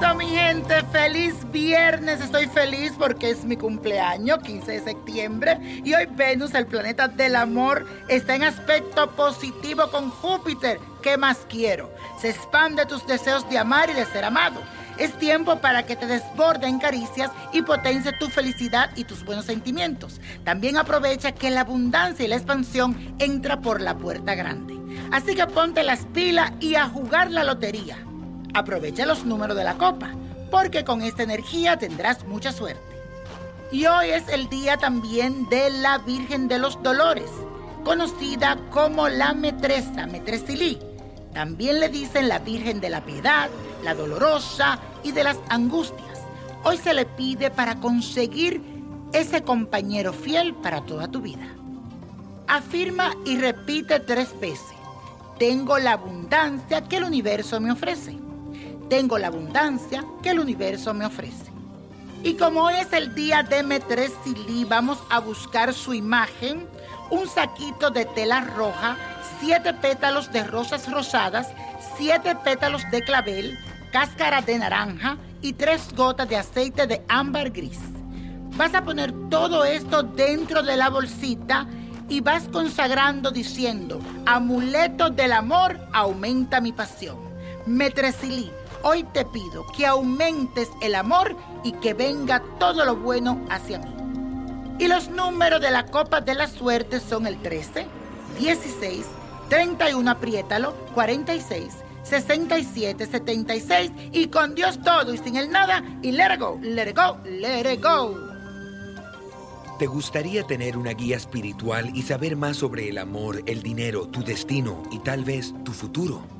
Eso, mi gente, feliz viernes. Estoy feliz porque es mi cumpleaños, 15 de septiembre. Y hoy Venus, el planeta del amor, está en aspecto positivo con Júpiter. ¿Qué más quiero? Se expande tus deseos de amar y de ser amado. Es tiempo para que te desborden caricias y potencie tu felicidad y tus buenos sentimientos. También aprovecha que la abundancia y la expansión entra por la puerta grande. Así que ponte las pilas y a jugar la lotería. Aprovecha los números de la copa, porque con esta energía tendrás mucha suerte. Y hoy es el día también de la Virgen de los Dolores, conocida como la Metresa, Metresilí. También le dicen la Virgen de la Piedad, la Dolorosa y de las Angustias. Hoy se le pide para conseguir ese compañero fiel para toda tu vida. Afirma y repite tres veces. Tengo la abundancia que el universo me ofrece. Tengo la abundancia que el universo me ofrece. Y como hoy es el día de Metresilí, vamos a buscar su imagen, un saquito de tela roja, siete pétalos de rosas rosadas, siete pétalos de clavel, cáscara de naranja y tres gotas de aceite de ámbar gris. Vas a poner todo esto dentro de la bolsita y vas consagrando diciendo, amuleto del amor aumenta mi pasión. Metresilí, hoy te pido que aumentes el amor y que venga todo lo bueno hacia mí. Y los números de la copa de la suerte son el 13, 16, 31, apriétalo, 46, 67, 76 y con Dios todo y sin el nada y let it go, let it go, let it go. ¿Te gustaría tener una guía espiritual y saber más sobre el amor, el dinero, tu destino y tal vez tu futuro?